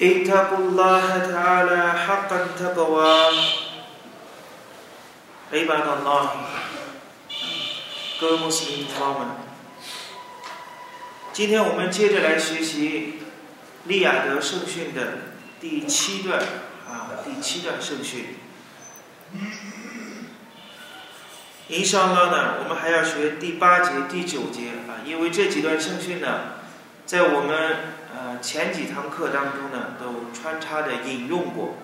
اتقوا الله تعالى حقا تقوى عباد الله 各位穆斯林同胞们，今天我们接着来学习利雅得圣训的第七段啊，第七段圣训。伊沙拉呢，我们还要学第八节、第九节啊，因为这几段圣训呢，在我们呃 前几堂课当中呢，都穿插的引用过，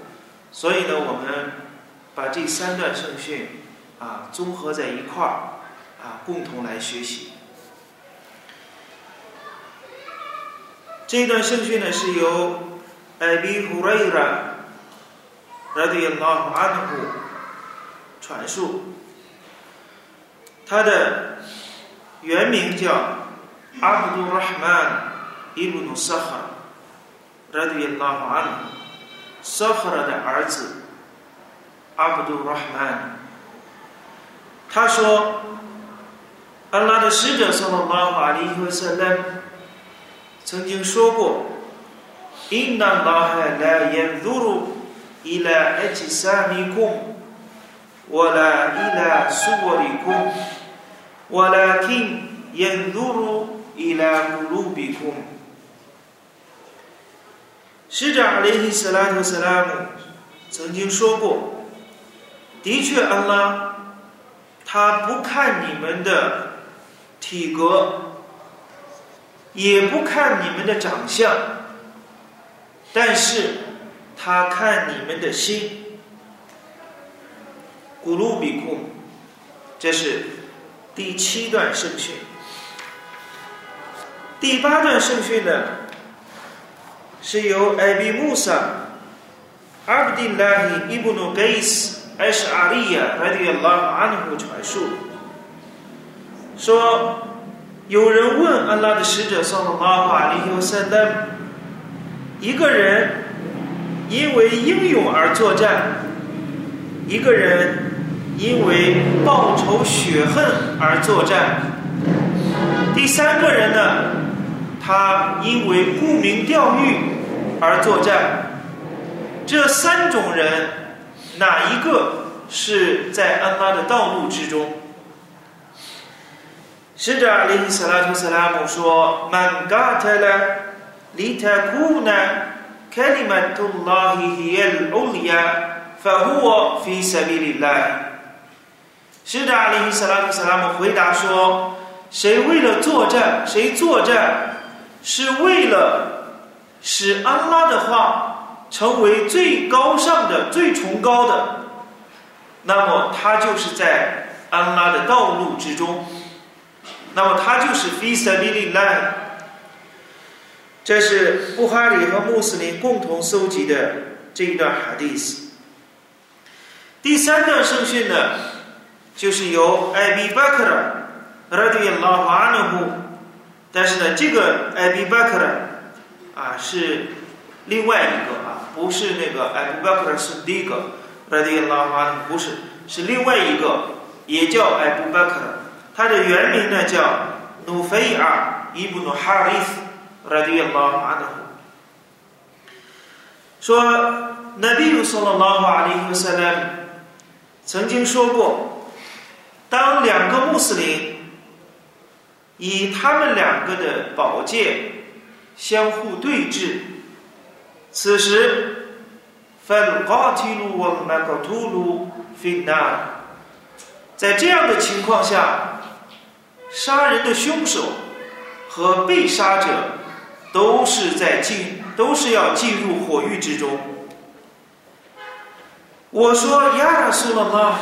所以呢，我们把这三段圣训啊综合在一块儿啊，共同来学习。这段圣训呢，是由艾比胡瑞拉拉迪亚拉哈安布传述。他的原名叫阿卜杜拉 哈曼伊布努萨哈，拉迪亚拉哈安，萨哈拉的儿子阿卜杜拉哈曼。他说：“安拉的使者（萨拉拉哈里和塞勒）曾经说过：‘因那拉哈来言鲁鲁伊拉埃吉萨米贡。’ ولا إلى صوركم ولكن ينظر إلى قلوبكم 使者阿里希斯拉特斯拉姆曾经说过：“的确，安拉他不看你们的体格，也不看你们的长相，但是他看你们的心。”古鲁比库，这是第七段圣训。第八段圣训呢，是由艾比穆萨阿卜丁拉伊布努盖斯艾什阿利亚拉迪亚拉阿努姆传述，说有人问安拉的使者萨拉法里尤塞勒，一个人因为英勇而作战，一个人。因为报仇雪恨而作战。第三个人呢，他因为沽名钓誉而作战。这三种人，哪一个是在安拉的道路之中？使者阿里·斯拉图斯拉姆说：“Man qatala litakuna kalimatullahi h i l u l y a f a h u fi sabilillah。”使者阿里·斯拉克·斯拉姆回答说：“谁为了作战，谁作战，是为了使安拉的话成为最高尚的、最崇高的，那么他就是在安拉的道路之中，那么他就是 fi s a b i l i l a。”这是布哈里和穆斯林共同搜集的这一段哈迪斯。第三段圣训呢？就是由艾比巴克尔拉迪拉瓦努布，但是呢，这个艾比巴克尔啊是另外一个啊，不是那个艾比巴克尔是第一个拉迪亚拉瓦努不是，是另外一个，也叫艾布巴克尔，他的原名呢叫努菲尔伊布努哈里斯拉迪亚拉瓦努说，那比如说了拉瓦里和塞勒曾经说过。当两个穆斯林以他们两个的宝剑相互对峙，此时，fal qatilu wal maqtulu fi nar，在这样的情况下，杀人的凶手和被杀者都是在进，都是要进入火狱之中。我说亚苏了吗？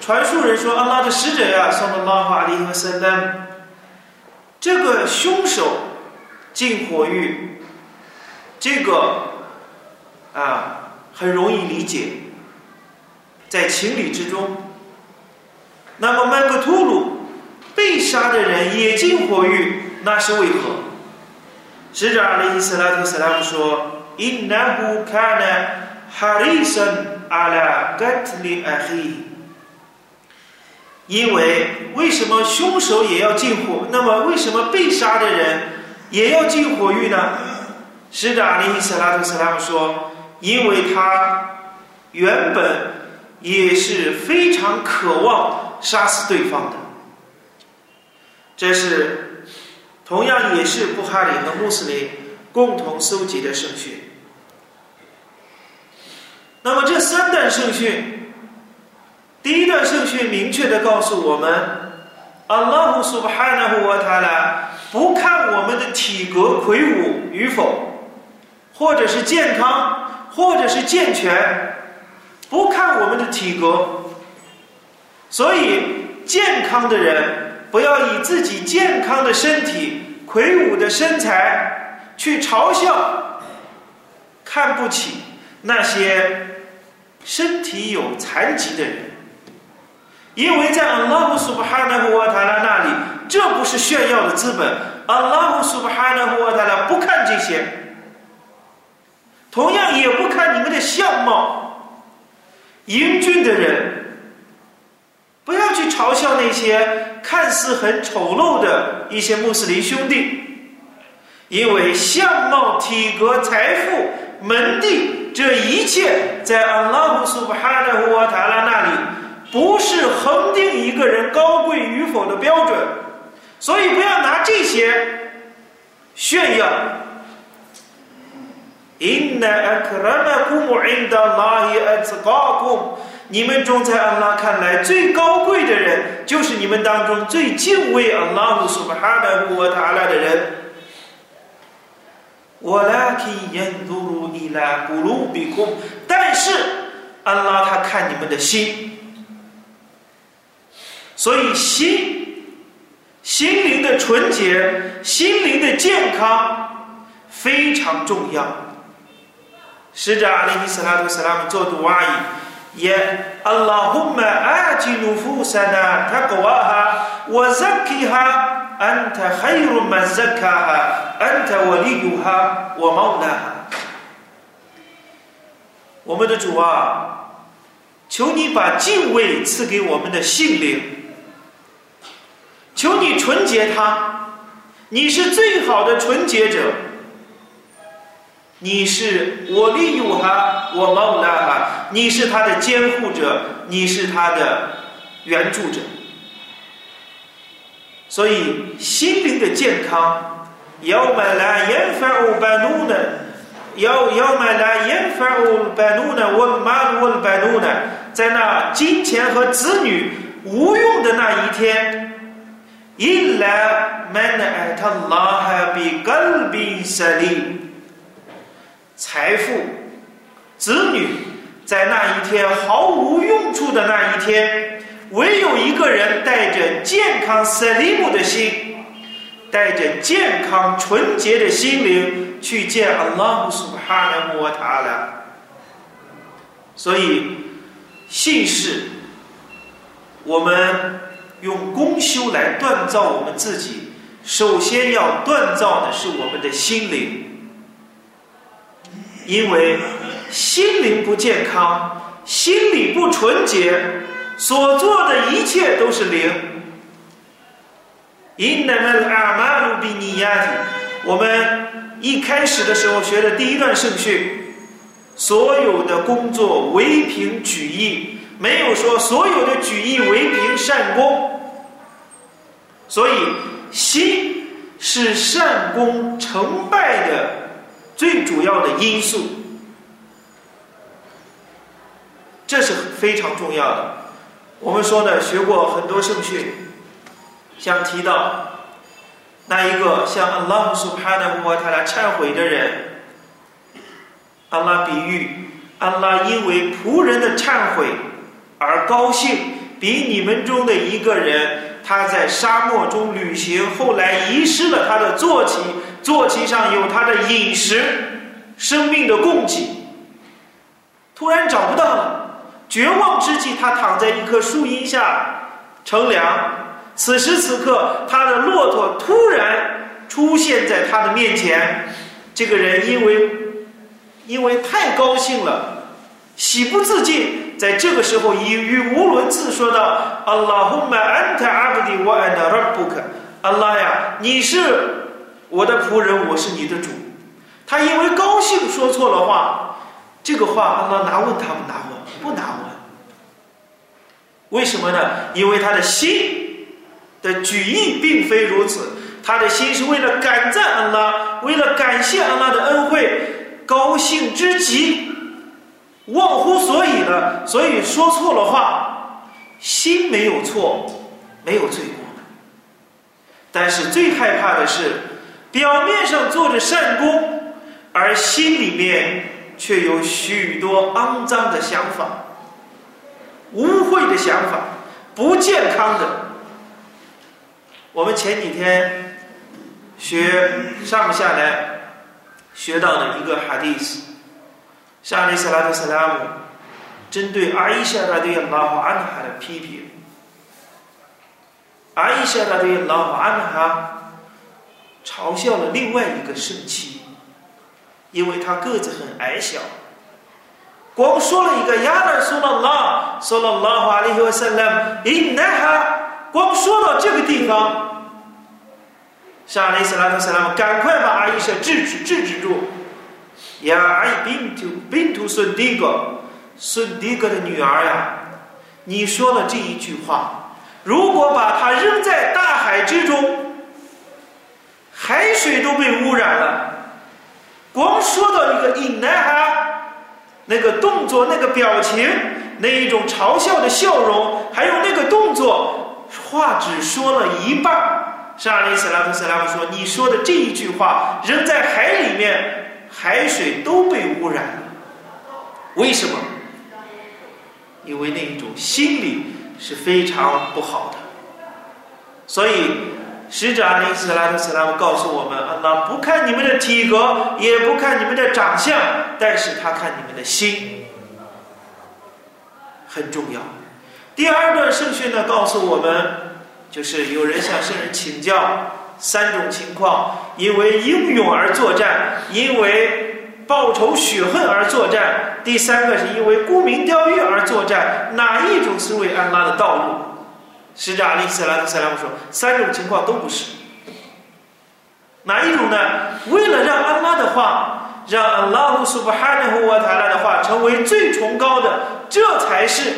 传述人说：“阿拉的使者呀，送了拉法利和塞丹，这个凶手进火狱，这个啊很容易理解，在情理之中。那么麦克吐鲁被杀的人也进火狱，那是为何？使者阿里斯拉特斯拉姆说：“Innahu kana harisan ala qatli ahi。”因为为什么凶手也要进火？那么为什么被杀的人也要进火狱呢？使者阿里斯拉特斯拉姆说：“因为他原本也是非常渴望杀死对方的。”这是同样也是布哈里和穆斯林共同搜集的圣训。那么这三段圣训，第一段圣训明确的告诉我们，阿拉胡苏巴哈纳胡瓦塔拉不看我们的体格魁梧与否，或者是健康，或者是健全，不看我们的体格。所以健康的人。不要以自己健康的身体、魁梧的身材去嘲笑、看不起那些身体有残疾的人，因为在阿拉胡苏巴哈纳胡瓦塔拉那里，这不是炫耀的资本。阿拉胡苏巴哈纳胡瓦塔拉不看这些，同样也不看你们的相貌，英俊的人。不要去嘲笑那些看似很丑陋的一些穆斯林兄弟，因为相貌、体格、财富、门第这一切，在安拉胡苏巴哈纳胡瓦塔拉那里，不是恒定一个人高贵与否的标准。所以不要拿这些炫耀。Inna akramakum inda Allahi atqakum。你们中在安拉看来最高贵的人，就是你们当中最敬畏安拉乌苏巴哈的乌塔拉的人。我拉提延杜鲁伊拉布鲁比库，但是安拉他看你们的心，所以心心灵的纯洁、心灵的健康非常重要。使者阿里伊斯拉图斯拉姆做杜阿姨。也，Allahumma ati nufusana tawha wa zakkiha anta khairu man zakkaha anta waliyuha wa mawlaha。我们的主啊，求你把敬畏赐给我们的性灵，求你纯洁他，你是最好的纯洁者。你是我利用哈，我毛拉哈，你是他的监护者，你是他的援助者。所以心灵的健康，要买来延发乌白努呢，要要买来延发乌白努呢，我马乌白努呢，在那金钱和子女无用的那一天，إلا من أتى الله بقلب سليم 财富、子女，在那一天毫无用处的那一天，唯有一个人带着健康 Selim 的心，带着健康纯洁的心灵去见 Allah Subhanahu Wa Taala。所以，姓氏，我们用功修来锻造我们自己，首先要锻造的是我们的心灵。因为心灵不健康，心理不纯洁，所做的一切都是零。我们一开始的时候学的第一段圣训，所有的工作唯凭举义，没有说所有的举义为凭善功。所以心是善功成败的。最主要的因素，这是非常重要的。我们说呢，学过很多圣训，像提到那一个向阿拉苏帕纳穆他来忏悔的人，阿拉比喻阿拉因为仆人的忏悔而高兴，比你们中的一个人他在沙漠中旅行，后来遗失了他的坐骑。坐骑上有他的饮食，生命的供给。突然找不到了，绝望之际，他躺在一棵树荫下乘凉。此时此刻，他的骆驼突然出现在他的面前。这个人因为因为太高兴了，喜不自禁，在这个时候以语无伦次说道：“Allahumma anta abdi wa ana rabbuk。”阿拉呀，你是我的仆人，我是你的主。他因为高兴说错了话，这个话阿拉拿问他不拿问？不拿问。为什么呢？因为他的心的举意并非如此，他的心是为了感赞安拉，为了感谢安拉的恩惠，高兴之极，忘乎所以了，所以说错了话，心没有错，没有罪过。但是最害怕的是，表面上做着善功，而心里面却有许多肮脏的想法、污秽的想法、不健康的。我们前几天学上下来学到了一个哈迪斯，沙利斯拉特斯拉姆针对阿伊夏拉对拉法安哈的批评。阿伊夏拉对老安哈嘲笑了另外一个圣妻，因为他个子很矮小，光说了一个亚拉苏拉拉，说了拉法里和萨拉伊奈哈，光说到这个地方，沙利斯拉特萨拉姆赶快把阿伊夏制止制止住，呀，阿伊宾图宾图孙迪格孙迪格的女儿呀，你说了这一句话。如果把它扔在大海之中，海水都被污染了。光说到一个印男孩，那个动作、那个表情、那一种嘲笑的笑容，还有那个动作，话只说了一半。沙利斯拉夫斯拉姆说：“你说的这一句话扔在海里面，海水都被污染了。为什么？因为那一种心理。”是非常不好的，所以使者阿里斯拉特斯拉姆告诉我们：安拉不看你们的体格，也不看你们的长相，但是他看你们的心，很重要。第二段圣训呢，告诉我们，就是有人向圣人请教三种情况：因为英勇而作战，因为报仇雪恨而作战。第三个是因为沽名钓誉而作战，哪一种是为安拉的道路？使者阿里斯拉特塞拉姆说，三种情况都不是。哪一种呢？为了让安拉的话，让安拉呼苏巴哈纳呼瓦塔拉的话成为最崇高的，这才是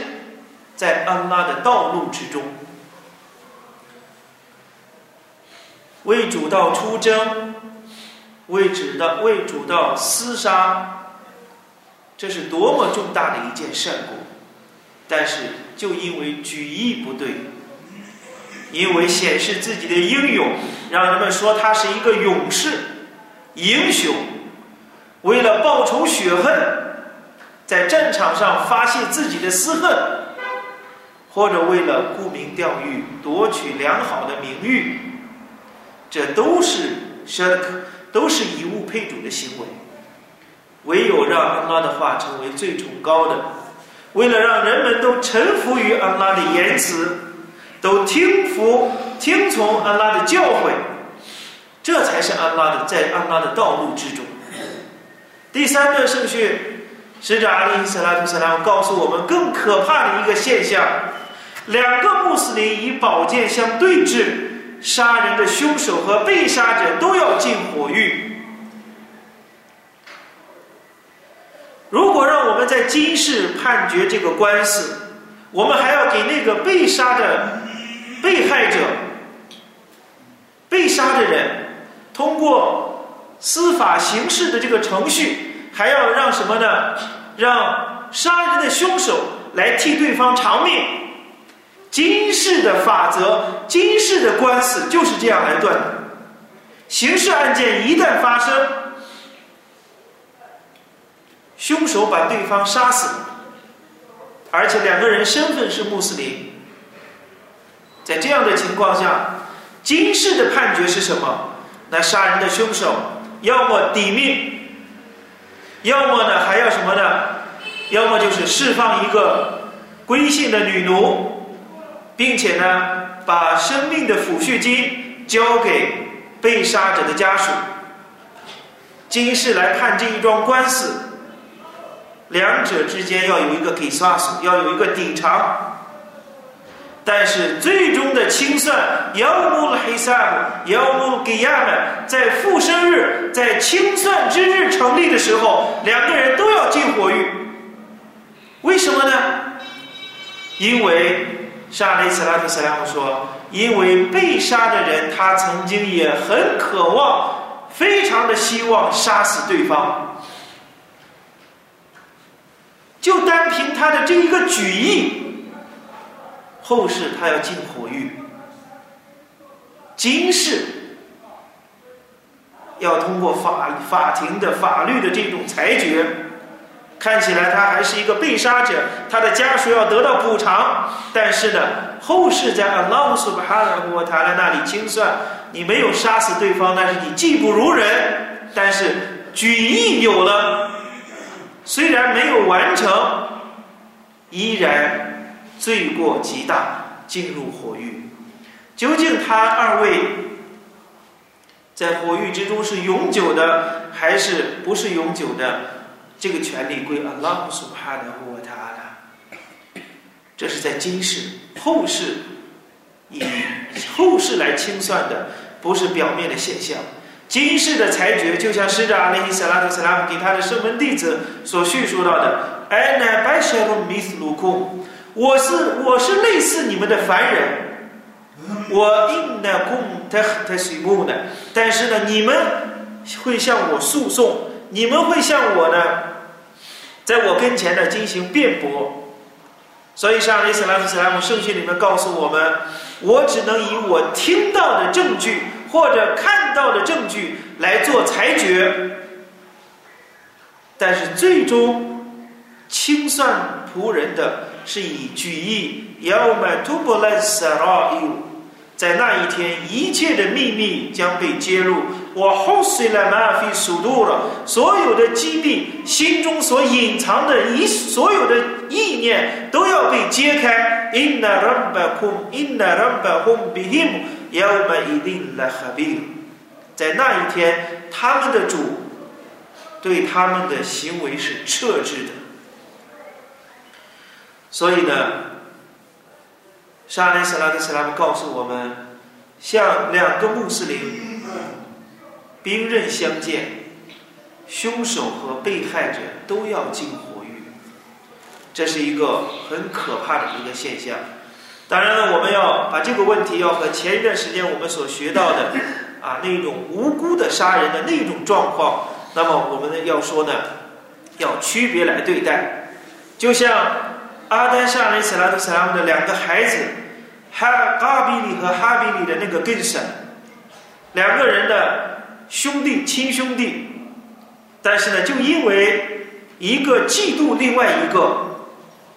在安拉的道路之中，为主道出征，为主的为主道厮杀。这是多么重大的一件善果，但是就因为举义不对，因为显示自己的英勇，让人们说他是一个勇士、英雄，为了报仇雪恨，在战场上发泄自己的私恨，或者为了沽名钓誉、夺取良好的名誉，这都是舍克都是以物配主的行为。唯有让安拉的话成为最崇高的，为了让人们都臣服于安拉的言辞，都听服听从安拉的教诲，这才是安拉的在安拉的道路之中。第三个圣训，使者阿里·斯拉图·斯拉告诉我们更可怕的一个现象：两个穆斯林以宝剑相对峙，杀人的凶手和被杀者都要进火狱。如果让我们在今世判决这个官司，我们还要给那个被杀的被害者、被杀的人通过司法刑事的这个程序，还要让什么呢？让杀人的凶手来替对方偿命。今世的法则，今世的官司就是这样来断的。刑事案件一旦发生。凶手把对方杀死，而且两个人身份是穆斯林。在这样的情况下，今世的判决是什么？那杀人的凶手要么抵命，要么呢还要什么呢？要么就是释放一个归信的女奴，并且呢，把生命的抚恤金交给被杀者的家属。今世来看这一桩官司，两者之间要有一个给杀死，要有一个抵偿。但是最终的清算，要木黑萨姆，要木给亚们，在复生日，在清算之日成立的时候，两个人都要进火狱。为什么呢？因为沙雷斯拉特斯拉姆说，因为被杀的人他曾经也很渴望，非常的希望杀死对方，就单凭他的这一个举意。后世他要进火狱，今世要通过法法庭的法律的这种裁决，看起来他还是一个被杀者，他的家属要得到补偿。但是呢，后世在阿拉苏巴哈的国塔拉那里清算，你没有杀死对方，但是你技不如人，但是举义有了，虽然没有完成，依然。罪过极大，进入火狱。究竟他二位在火狱之中是永久的，还是不是永久的？这个权利归阿拉姆苏哈的沃塔拉。这是在今世，后世以后世来清算的，不是表面的现象。今世的裁决，就像使者阿里·萨拉特·萨拉姆给他的圣门弟子所叙述到的：“艾乃拜舍鲁米斯鲁库。”我是我是类似你们的凡人，我应的供他他水木的，但是呢，你们会向我诉讼，你们会向我呢，在我跟前呢进行辩驳，所以上伊斯兰斯拉姆圣训里面告诉我们，我只能以我听到的证据或者看到的证据来做裁决，但是最终清算仆人的。是以举义，要么突破了撒拉伊，在那一天，一切的秘密将被揭露。我后虽了马非速度了，所有的疾病，心中所隐藏的一所有的意念都要被揭开。Inna rabbakum，Inna rabbahum bihim，要么一定来合并。在那一天，他们的主对他们的行为是撤制的。所以呢，沙利斯拉克斯拉姆告诉我们，像两个穆斯林兵刃相见，凶手和被害者都要进火狱，这是一个很可怕的一个现象。当然了，我们要把这个问题要和前一段时间我们所学到的啊那种无辜的杀人的那种状况，那么我们呢要说呢，要区别来对待，就像。阿丹沙雷斯拉特斯拉姆的两个孩子，哈嘎比里和哈比里的那个更神，两个人的兄弟亲兄弟，但是呢，就因为一个嫉妒另外一个，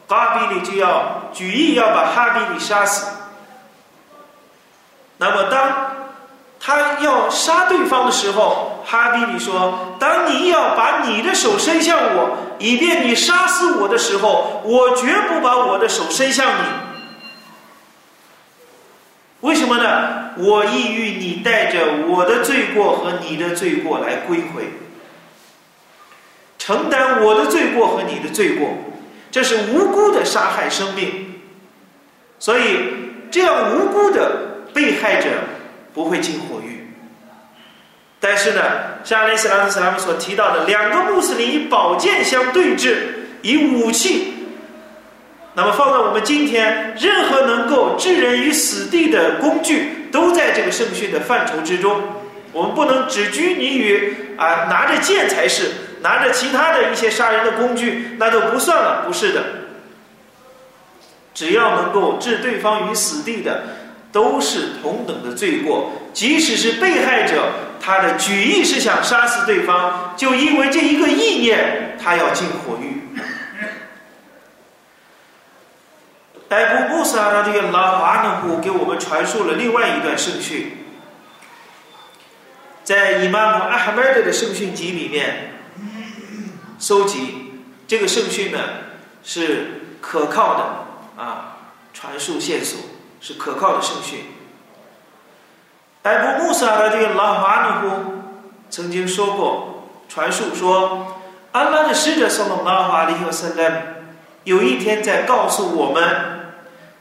巴比里就要举意要把哈比里杀死。那么当他要杀对方的时候，哈比里说：“当你要把你的手伸向我。”以便你杀死我的时候，我绝不把我的手伸向你。为什么呢？我意欲你带着我的罪过和你的罪过来归回，承担我的罪过和你的罪过。这是无辜的杀害生命，所以这样无辜的被害者不会进火狱。但是呢，像阿里斯拉斯拉姆所提到的，两个穆斯林以宝剑相对峙，以武器。那么放在我们今天，任何能够置人于死地的工具，都在这个圣训的范畴之中。我们不能只拘泥于啊拿着剑才是，拿着其他的一些杀人的工具，那都不算了。不是的，只要能够置对方于死地的，都是同等的罪过，即使是被害者。他的举意是想杀死对方，就因为这一个意念，他要进火狱。艾布穆萨拉这个拉瓦努布给我们传述了另外一段圣训，在伊玛目阿哈迈德的圣训集里面，收集这个圣训呢是可靠的啊，传述线索是可靠的圣训。艾布穆萨的这个拉法尼夫曾经说过，传述说，安拉的使者送了拉法里和塞勒有一天在告诉我们，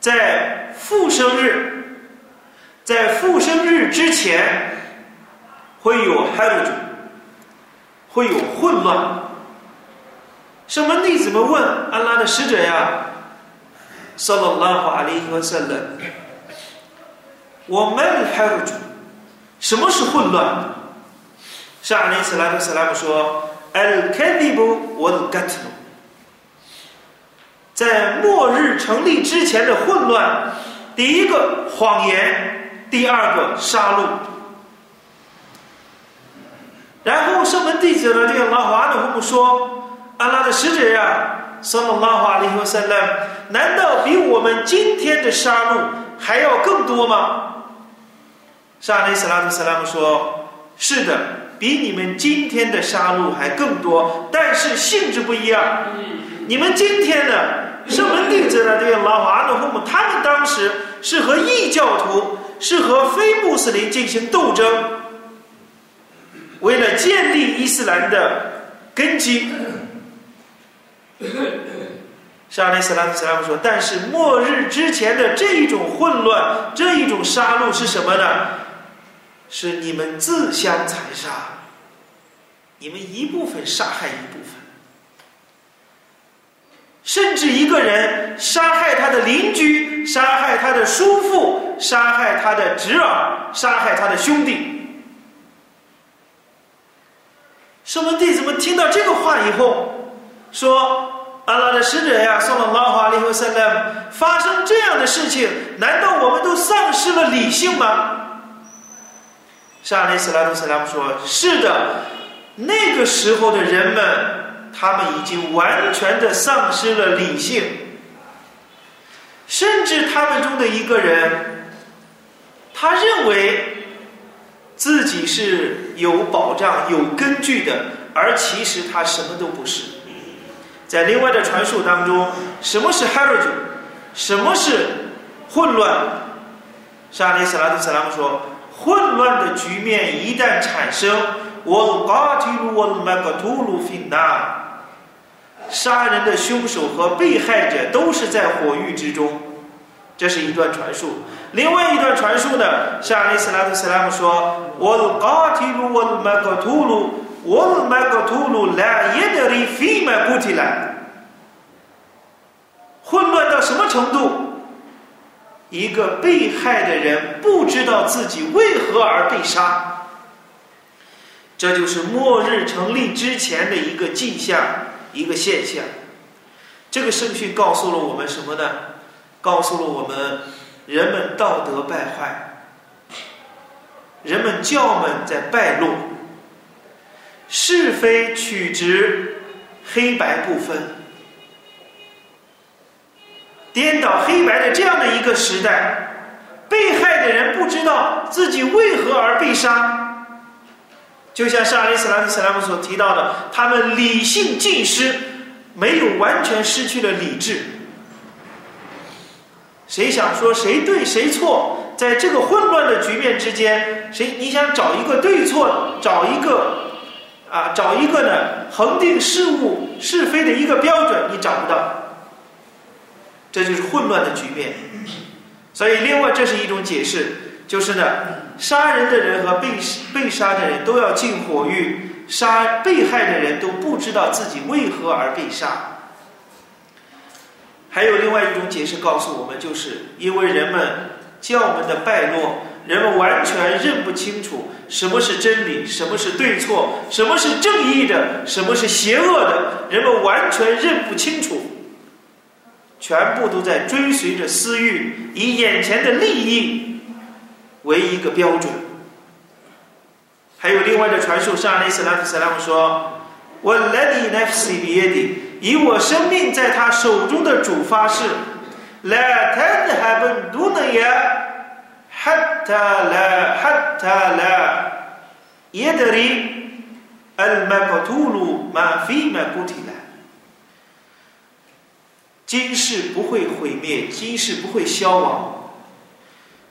在复生日，在复生日之前会有哈鲁主，会有混乱。什么弟子们问安拉的使者呀？送了拉法里和塞勒，我们哈鲁主。什么是混乱？上尼斯拉特斯拉姆说：“al kadibu wal gatlu。”在末日成立之前的混乱，第一个谎言，第二个杀戮。然后圣门弟子呢这个拉华的父母说：“安拉的使者呀，圣了拉华里和塞勒，难道比我们今天的杀戮还要更多吗？”沙利斯拉特斯拉姆说：“是的，比你们今天的杀戮还更多，但是性质不一样。你们今天呢，圣门弟子的这个老阿努父母，他们当时是和异教徒，是和非穆斯林进行斗争，为了建立伊斯兰的根基。”沙利斯拉斯拉姆说：“但是末日之前的这一种混乱，这一种杀戮是什么呢？”是你们自相残杀，你们一部分杀害一部分，甚至一个人杀害他的邻居，杀害他的叔父，杀害他的侄儿，杀害他的兄弟。圣门弟子们听到这个话以后，说：“阿拉的使者呀，送了拉华利和塞勒，发生这样的事情，难道我们都丧失了理性吗？”沙利斯拉图斯拉姆说：“是的，那个时候的人们，他们已经完全的丧失了理性，甚至他们中的一个人，他认为自己是有保障、有根据的，而其实他什么都不是。在另外的传述当中，什么是 h a r a j 什么是混乱？沙利斯拉图斯拉姆说。”混乱的局面一旦产生，我嘎提鲁我麦克图鲁菲纳，杀人的凶手和被害者都是在火狱之中。这是一段传述。另外一段传述呢，像阿里斯拉特斯拉姆说：“我嘎提鲁我麦克图鲁，我麦克图鲁来耶德里菲麦古提来。”混乱到什么程度？一个被害的人不知道自己为何而被杀，这就是末日成立之前的一个迹象，一个现象。这个圣训告诉了我们什么呢？告诉了我们，人们道德败坏，人们教门在败落，是非曲直，黑白不分。颠倒黑白的这样的一个时代，被害的人不知道自己为何而被杀，就像沙利斯拉特斯拉姆所提到的，他们理性尽失，没有完全失去了理智。谁想说谁对谁错，在这个混乱的局面之间，谁你想找一个对错，找一个啊，找一个呢，恒定事物是非的一个标准，你找不到。这就是混乱的局面，所以另外这是一种解释，就是呢，杀人的人和被被杀的人都要进火狱，杀被害的人都不知道自己为何而被杀。还有另外一种解释告诉我们，就是因为人们教门的败落，人们完全认不清楚什么是真理，什么是对错，什么是正义的，什么是邪恶的，人们完全认不清楚。全部都在追随着私欲，以眼前的利益为一个标准。还有另外的传述，上利斯拉夫斯拉姆说：“我来你那死别的，以我生命在他手中的主发誓，来谈还不都能也，哈塔来哈塔来，耶德里，尔麦克图鲁马菲麦古提来。”今世不会毁灭，今世不会消亡，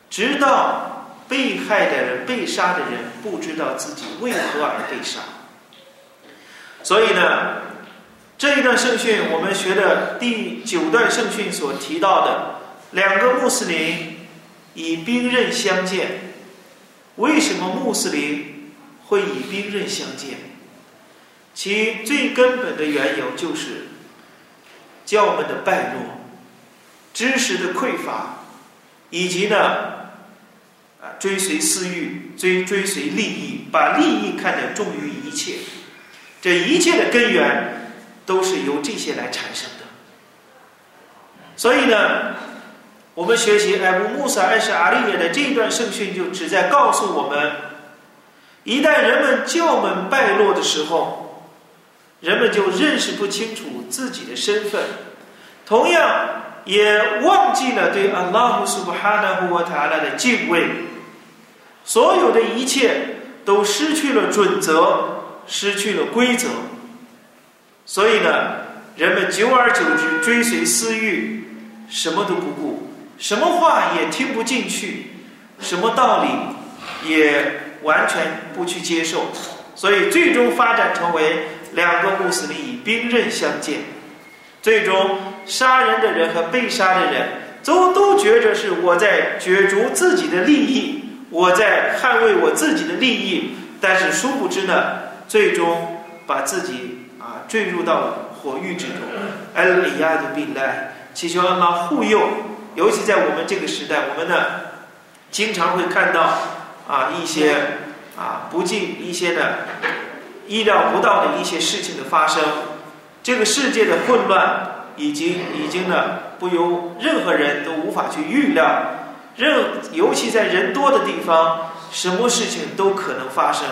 直到被害的人、被杀的人不知道自己为何而被杀。所以呢，这一段圣训，我们学的第九段圣训所提到的两个穆斯林以兵刃相见，为什么穆斯林会以兵刃相见？其最根本的缘由就是教们的败落、知识的匮乏，以及呢，啊，追随私欲、追追随利益，把利益看得重于一切。这一切的根源都是由这些来产生的。所以呢，我们学习艾布穆萨艾什阿利耶的这一段圣训，就旨在告诉我们：一旦人们教门败落的时候，人们就认识不清楚自己的身份，同样也忘记了对安拉姆苏布哈纳胡瓦塔拉的敬畏，所有的一切都失去了准则。失去了规则，所以呢，人们久而久之追随私欲，什么都不顾，什么话也听不进去，什么道理也完全不去接受，所以最终发展成为两个穆斯林以兵刃相见，最终杀人的人和被杀的人都都觉着是我在角逐自己的利益，我在捍卫我自己的利益，但是殊不知呢。最终把自己啊坠入到火狱之中。艾利亚的病来，祈求阿拉护佑。尤其在我们这个时代，我们呢经常会看到啊一些啊不尽一些的意料不到的一些事情的发生。这个世界的混乱已经已经呢不由任何人都无法去预料。任尤其在人多的地方，什么事情都可能发生。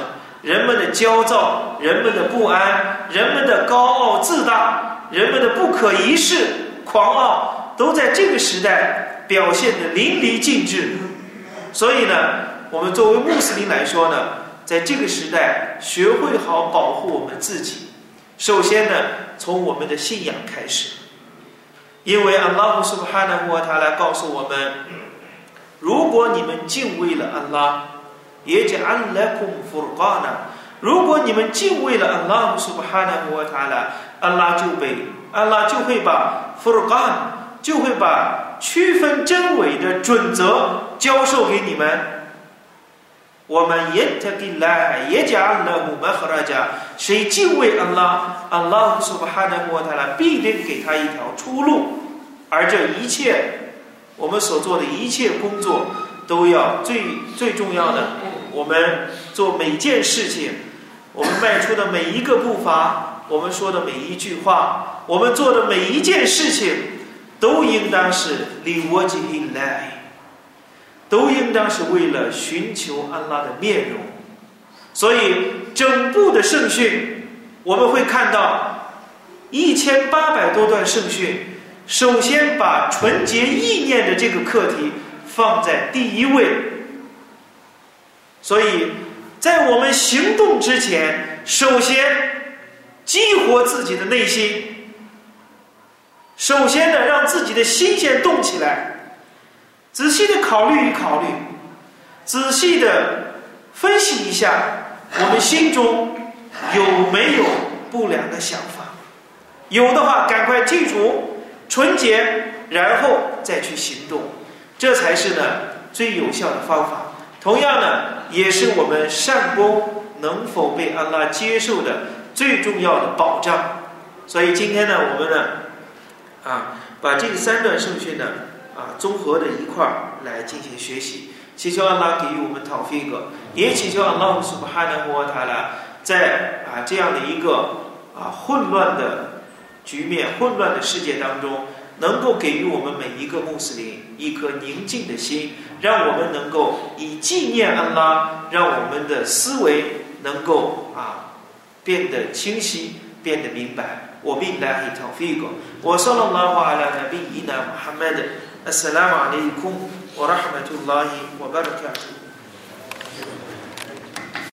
人们的焦躁，人们的不安，人们的高傲自大，人们的不可一世、狂傲，都在这个时代表现的淋漓尽致。所以呢，我们作为穆斯林来说呢，在这个时代学会好保护我们自己。首先呢，从我们的信仰开始，因为安拉苏哈纳沃他来告诉我们，如果你们敬畏了安拉。也讲安拉库弗干呢？如果你们敬畏了安拉苏巴哈纳和他了，安拉就被安拉就会把弗干就会把区分真伪的准则教授给你们。我们也特给来也讲安拉姆曼和大家，谁敬畏安拉，安拉苏巴哈纳和他了，必定给他一条出路。而这一切，我们所做的一切工作，都要最最重要的。我们做每件事情，我们迈出的每一个步伐，我们说的每一句话，我们做的每一件事情，都应当是离我近以来，都应当是为了寻求安拉的面容。所以，整部的圣训，我们会看到一千八百多段圣训，首先把纯洁意念的这个课题放在第一位。所以在我们行动之前，首先激活自己的内心，首先呢，让自己的心先动起来，仔细的考虑一考虑，仔细的分析一下，我们心中有没有不良的想法？有的话，赶快剔除，纯洁，然后再去行动，这才是呢最有效的方法。同样呢，也是我们善功能否被安拉接受的最重要的保障。所以今天呢，我们呢，啊，把这三段圣训呢，啊，综合的一块儿来进行学习，祈求安拉给予我们讨菲格，也祈求安拉苏巴哈纳和塔拉在啊这样的一个啊混乱的局面、混乱的世界当中。能够给予我们每一个穆斯林一颗宁静的心，让我们能够以纪念安拉，让我们的思维能够啊变得清晰，变得明白。我并来一条飞过。我说了拉话